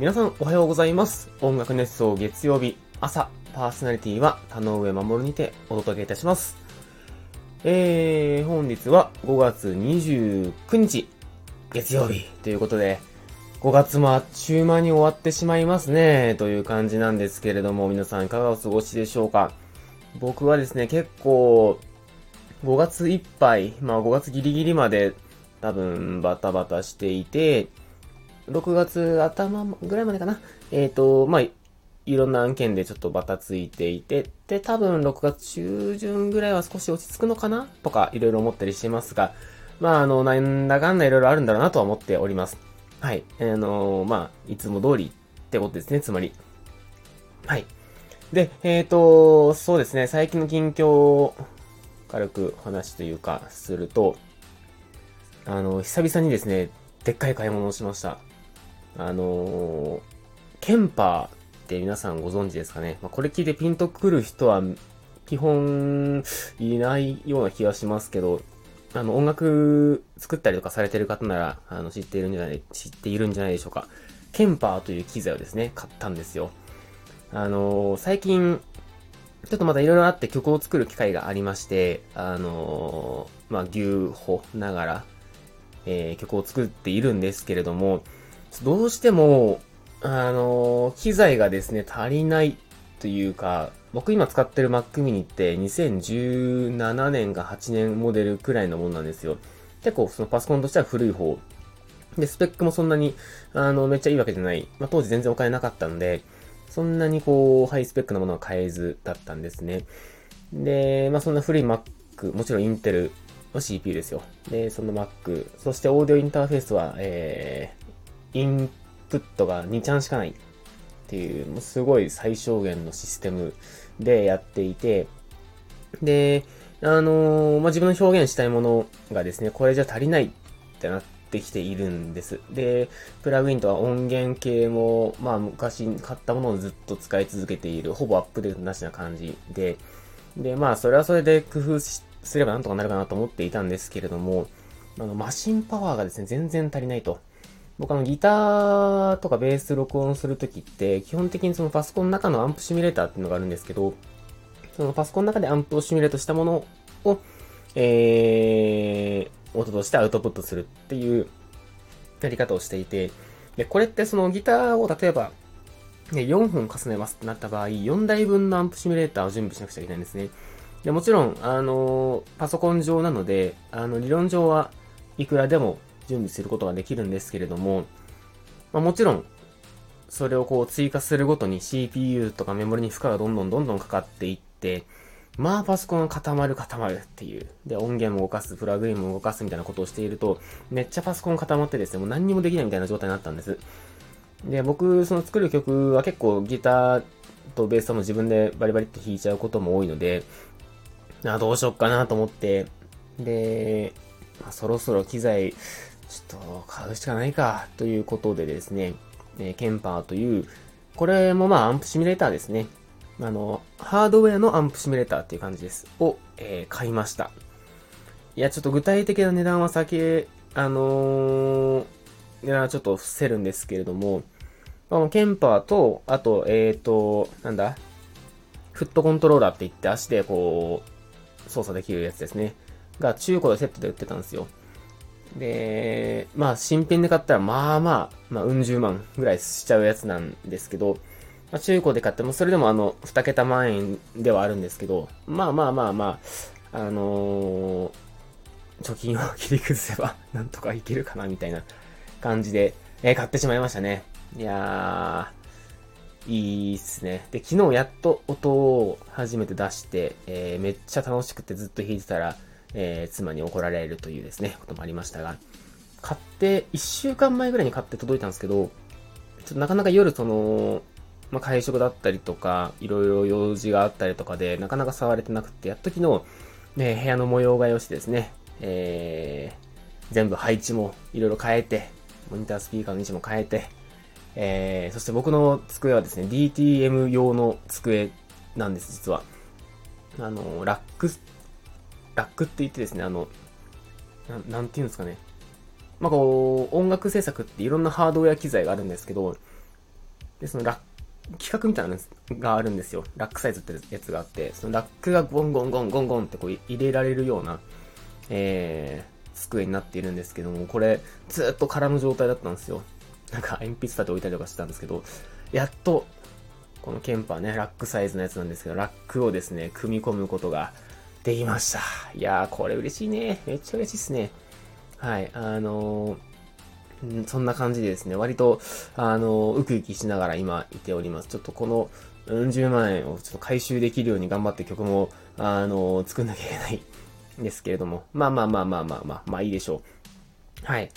皆さんおはようございます。音楽熱奏月曜日朝、パーソナリティは田上守にてお届けいたします。えー、本日は5月29日、月曜日ということで、5月もあっちゅう間に終わってしまいますね、という感じなんですけれども、皆さんいかがお過ごしでしょうか僕はですね、結構、5月いっぱい、まあ5月ギリギリまで多分バタバタしていて、6月頭ぐらいまでかな。えっ、ー、と、まあ、いろんな案件でちょっとバタついていて、で、多分6月中旬ぐらいは少し落ち着くのかなとか、いろいろ思ったりしてますが、まあ、あの、なんだかんだいろいろあるんだろうなとは思っております。はい。あのー、まあ、いつも通りってことですね、つまり。はい。で、えっ、ー、と、そうですね、最近の近況を軽く話というか、すると、あの、久々にですね、でっかい買い物をしました。あのー、ケンパーって皆さんご存知ですかね？まあ、これ聞いてピンとくる人は基本いないような気がしますけど、あの、音楽作ったりとかされてる方なら、あの、知っているんじゃない、知っているんじゃないでしょうか。ケンパーという機材をですね、買ったんですよ。あのー、最近、ちょっとまたいろいろあって曲を作る機会がありまして、あのー、まあ、牛歩ながら、えー、曲を作っているんですけれども、どうしても、あの、機材がですね、足りないというか、僕今使ってる Mac mini って2017年か8年モデルくらいのものなんですよ。結構そのパソコンとしては古い方。で、スペックもそんなに、あの、めっちゃいいわけじゃない。まあ、当時全然お金なかったんで、そんなにこう、ハイスペックなものは買えずだったんですね。で、まあ、そんな古い Mac、もちろんインテルの CPU ですよ。で、その Mac、そしてオーディオインターフェースは、えインプットが2ちゃんしかないっていう、もうすごい最小限のシステムでやっていて、で、あのー、まあ、自分の表現したいものがですね、これじゃ足りないってなってきているんです。で、プラグインとは音源系も、まあ、昔買ったものをずっと使い続けている、ほぼアップデートなしな感じで、で、まあ、それはそれで工夫すればなんとかなるかなと思っていたんですけれども、あの、マシンパワーがですね、全然足りないと。僕あのギターとかベース録音するときって、基本的にそのパソコンの中のアンプシミュレーターっていうのがあるんですけど、そのパソコンの中でアンプをシミュレートしたものを、えー、音としてアウトプットするっていうやり方をしていて、で、これってそのギターを例えば、ね、4本重ねますってなった場合、4台分のアンプシミュレーターを準備しなくちゃいけないんですね。で、もちろん、あのパソコン上なので、あの、理論上はいくらでも準備することができるんですけれども、まあ、もちろん、それをこう追加するごとに CPU とかメモリに負荷がどんどんどんどんかかっていって、まあパソコンが固まる固まるっていう。で、音源も動かす、プラグインも動かすみたいなことをしていると、めっちゃパソコン固まってですね、もう何にもできないみたいな状態になったんです。で、僕、その作る曲は結構ギターとベースも自分でバリバリっと弾いちゃうことも多いので、あどうしよっかなと思って、で、まあ、そろそろ機材ちょっと買うしかないか、ということでですね、えー、ケンパーという、これもまあアンプシミュレーターですね。あの、ハードウェアのアンプシミュレーターっていう感じです。を、えー、買いました。いや、ちょっと具体的な値段は先、あのー、値段はちょっと伏せるんですけれども、このケンパーと、あと、えっ、ー、と、なんだ？フットコントローラーって言って足でこう、操作できるやつですね。が中古でセットで売ってたんですよ。で、まあ、新品で買ったら、まあまあ、まあ、うん十万ぐらいしちゃうやつなんですけど、まあ、中古で買っても、それでもあの、二桁万円ではあるんですけど、まあまあまあまあ、あのー、貯金を切り崩せば、なんとかいけるかな、みたいな感じで、えー、買ってしまいましたね。いやー、いいっすね。で、昨日やっと音を初めて出して、えー、めっちゃ楽しくてずっと弾いてたら、えー、妻に怒られるというですね、こともありましたが、買って、1週間前ぐらいに買って届いたんですけど、ちょっとなかなか夜その、まあ、会食だったりとか、いろいろ用事があったりとかで、なかなか触れてなくて、やっと昨日、ね、部屋の模様替えをしてですね、えー、全部配置もいろいろ変えて、モニタースピーカーの位置も変えて、えー、そして僕の机はですね、DTM 用の机なんです、実は。あの、ラックラックって言ってですね、あの、なんていうんですかね。まあ、こう、音楽制作っていろんなハードウェア機材があるんですけど、で、そのラック、企画みたいなのがあるんですよ。ラックサイズってやつがあって、そのラックがゴンゴンゴンゴンゴンってこう入れられるような、えー、机になっているんですけども、これ、ずっと空の状態だったんですよ。なんか、鉛筆立て置いたりとかしてたんですけど、やっと、このケンパーね、ラックサイズのやつなんですけど、ラックをですね、組み込むことができました。いやー、これ嬉しいね。めっちゃ嬉しいっすね。はい、あのー、そんな感じでですね、割と、あのー、ウキウキしながら今いております。ちょっとこの、うん、10万円をちょっと回収できるように頑張って曲も、あのー、作んなきゃいけないんですけれども、まあまあまあまあまあまあ、まあいいでしょう。はい。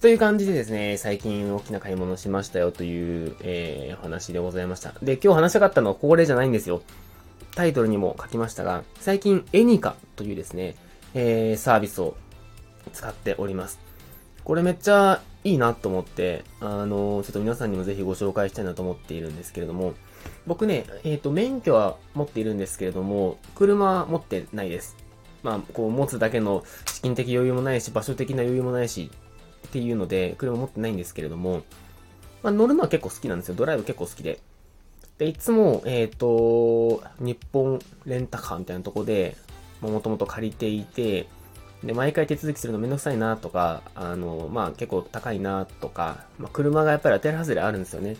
という感じでですね、最近大きな買い物しましたよという、えー、話でございました。で、今日話したかったのはこれじゃないんですよ。タイトルにも書きましたが、最近エニカというですね、えー、サービスを使っております。これめっちゃいいなと思って、あのー、ちょっと皆さんにもぜひご紹介したいなと思っているんですけれども、僕ね、えっ、ー、と、免許は持っているんですけれども、車は持ってないです。まあ、こう、持つだけの資金的余裕もないし、場所的な余裕もないし、っていうので、車持ってないんですけれども、まあ、乗るのは結構好きなんですよ。ドライブ結構好きで。で、いつも、えっ、ー、と、日本レンタカーみたいなとこで、もともと借りていて、で、毎回手続きするのめんどくさいなとか、あの、まあ結構高いなとか、まあ車がやっぱり当たり外れあるんですよね。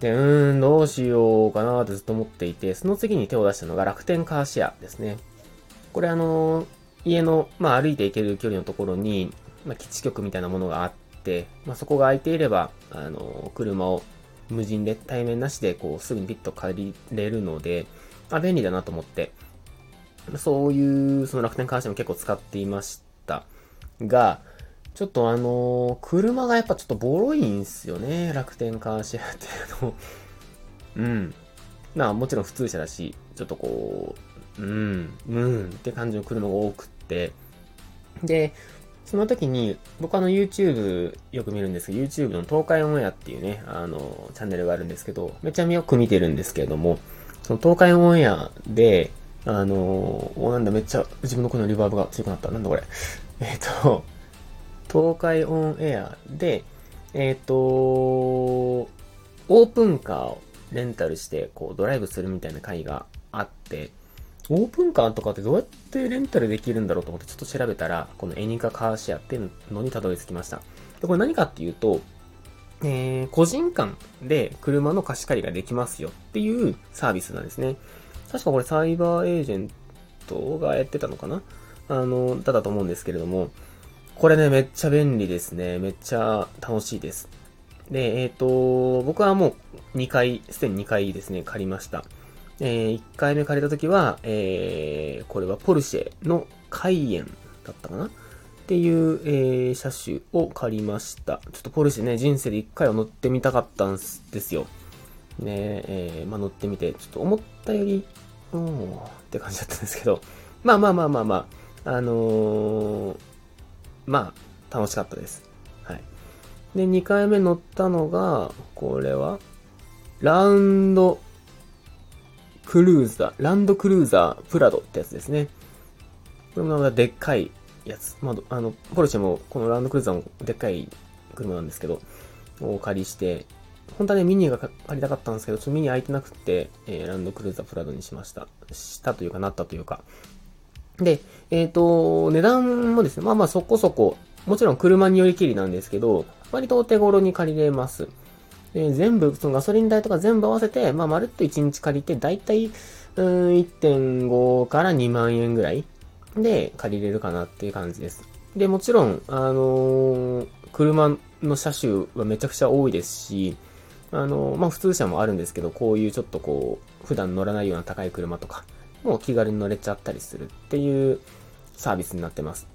で、うーん、どうしようかなってずっと思っていて、その次に手を出したのが楽天カーシェアですね。これあの、家の、まあ歩いて行ける距離のところに、まあ、基地局みたいなものがあって、まあ、そこが空いていれば、あの、車を無人で対面なしで、こう、すぐにピッと借りれるので、あ、便利だなと思って、そういう、その楽天カーシェも結構使っていましたが、ちょっとあの車がやっぱちょっとボロいんすよね、楽天カーシェアっていうの。うん。まあもちろん普通車だし、ちょっとこう、うん、うんって感じの車が多くって、で、その時に、僕あの YouTube よく見るんですけど、YouTube の東海オンエアっていうね、あの、チャンネルがあるんですけど、めちゃめちゃよく見てるんですけれども、その東海オンエアで、あのー、なんだ、めっちゃ自分の声のリバーブが強くなった。なんだこれ。えっ、ー、と、東海オンエアで、えっ、ー、と、オープンカーをレンタルして、こう、ドライブするみたいな回があって、オープンカーとかってどうやってレンタルできるんだろうと思ってちょっと調べたら、このエニカカーシェアっていうのにたどり着きました。で、これ何かっていうと、えー、個人間で車の貸し借りができますよっていうサービスなんですね。確かこれサイバーエージェントがやってたのかな？あの、だと思うんですけれども、これね、めっちゃ便利ですね。めっちゃ楽しいです。で、えっ、ー、と、僕はもう2回、すでに2回ですね、借りました。えー、1回目借りた時は、えー、これはポルシェのカイエンだったかなっていう、えー、車種を借りました。ちょっとポルシェね、人生で1回は乗ってみたかったんですよ。ねえー、まあ、乗ってみて、ちょっと思ったより、おーって感じだったんですけど、まあまあまあまあまあ、あのー、まあ、楽しかったです。はい。で、2回目乗ったのが、これは、ラウンドクルーザー、ランドクルーザープラドってやつですね。これもまたでっかいやつ。まあ、あの、ポルシェもこのランドクルーザーもでっかい車なんですけど、お借りして、本当はね、ミニが借りたかったんですけど、ちょっとミニ空いてなくて、えー、ランドクルーザープラドにしました。したというかなったというか。で、えっ、ー、と、値段もですね、まあまあそこそこ、もちろん車によりきりなんですけど、割とお手頃に借りれます。で、全部、そのガソリン代とか全部合わせて、まあ、まるっと1日借りて、だいたい、うん、1.5から2万円ぐらいで借りれるかなっていう感じです。で、もちろん、あのー、車の車種はめちゃくちゃ多いですし、あのー、まあ、普通車もあるんですけど、こういうちょっとこう、普段乗らないような高い車とか、もう気軽に乗れちゃったりするっていうサービスになってます。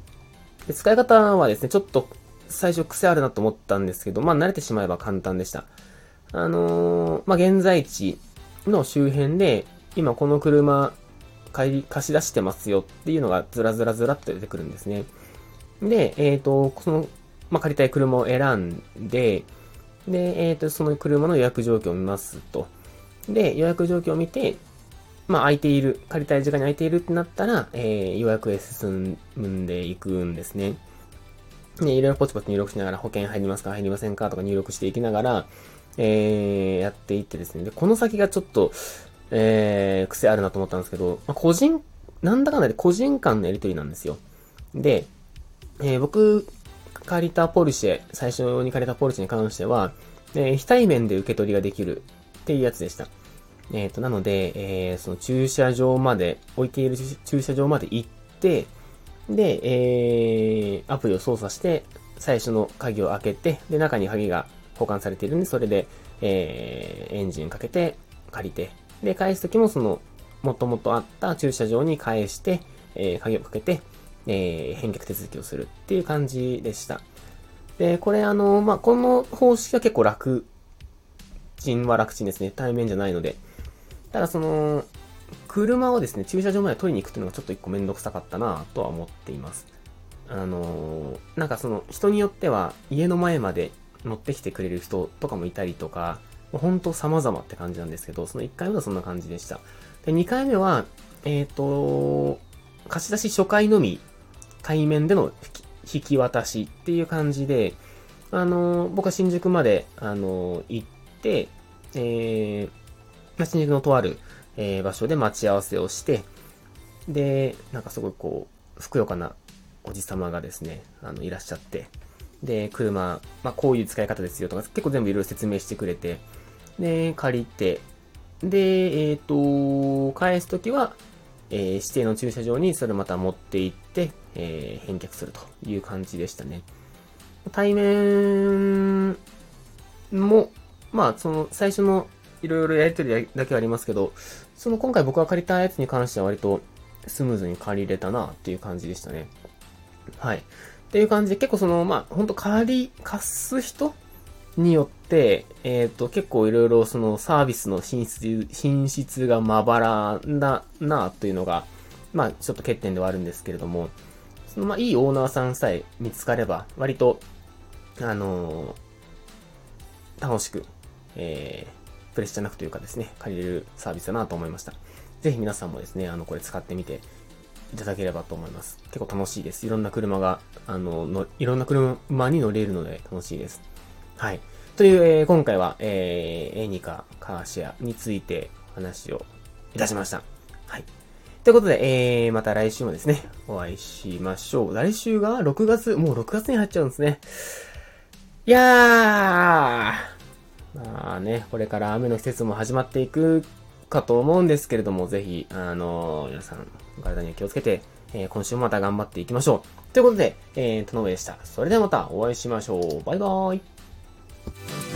で使い方はですね、ちょっと最初癖あるなと思ったんですけど、まあ慣れてしまえば簡単でした。あのー、まあ、現在地の周辺で、今この車、貸し出してますよっていうのがずらずらずらっと出てくるんですね。で、えっ、ー、と、その、まあ、借りたい車を選んで、で、えっ、ー、と、その車の予約状況を見ますと。で、予約状況を見て、まあ、空いている、借りたい時間に空いているってなったら、えー、予約へ進んでいくんですね。ね、いろいろポチポチ入力しながら保険入りますか入りませんかとか入力していきながら、えー、やっていってですね。で、この先がちょっと、えー、癖あるなと思ったんですけど、まあ、個人、なんだかんだで個人間のやりとりなんですよ。で、えー、僕、借りたポルシェ、最初に借りたポルシェに関しては、えー、非対面で受け取りができるっていうやつでした。えっ、ー、と、なので、えー、その駐車場まで、置いている駐車場まで行って、で、えー、アプリを操作して、最初の鍵を開けて、で、中に鍵が保管されているんで、それで、えー、エンジンかけて、借りて、で、返すときもその、もともとあった駐車場に返して、えー、鍵をかけて、えー、返却手続きをするっていう感じでした。で、これあの、まあ、この方式は結構楽ちんは楽ちんですね。対面じゃないので。ただその、車をですね、駐車場まで取りに行くっていうのがちょっと一個めんどくさかったなとは思っています。あのー、なんかその、人によっては家の前まで乗ってきてくれる人とかもいたりとか、ほんと様々って感じなんですけど、その1回目はそんな感じでした。で、2回目は、えっ、ー、と、貸し出し初回のみ、対面での引き渡しっていう感じで、あの、僕は新宿まで、あの、行って、えー、新宿のとある、えー、場所で待ち合わせをして、で、なんかすごいこう、ふくよかなおじさまがですね、あの、いらっしゃって、で、車、まあ、こういう使い方ですよとか、結構全部いろいろ説明してくれて、で、借りて、で、えっ、ー、と、返すときは、えー、指定の駐車場にそれまた持って行って、えー、返却するという感じでしたね。対面も、まあ、その、最初のいろいろやりとりだけはありますけど、その今回僕が借りたやつに関しては割とスムーズに借りれたなっていう感じでしたね。はい。っていう感じで結構その、まあ、ほんと借り、貸す人によって、えっ、ー、と、結構いろいろそのサービスの品質、品質がまばらだなというのが、まあ、ちょっと欠点ではあるんですけれども、その、まあ、いいオーナーさんさえ見つかれば、割と、あのー、楽しく、えー、プレッシャーなくというかですね、借りれるサービスだなと思いました。ぜひ皆さんもですね、あの、これ使ってみていただければと思います。結構楽しいです。いろんな車が、あの、のいろんな車に乗れるので楽しいです。はい。という、えー、今回は、えー、エニカカーシェアについて話をいたしました。はい。ということで、えー、また来週もですね、お会いしましょう。来週が6月、もう6月に入っちゃうんですね。いやー、まあね、これから雨の季節も始まっていくかと思うんですけれども、ぜひ、あのー、皆さん、体には気をつけて、えー、今週もまた頑張っていきましょう。ということで、えー、田上でした。それではまたお会いしましょう。バイバーイ。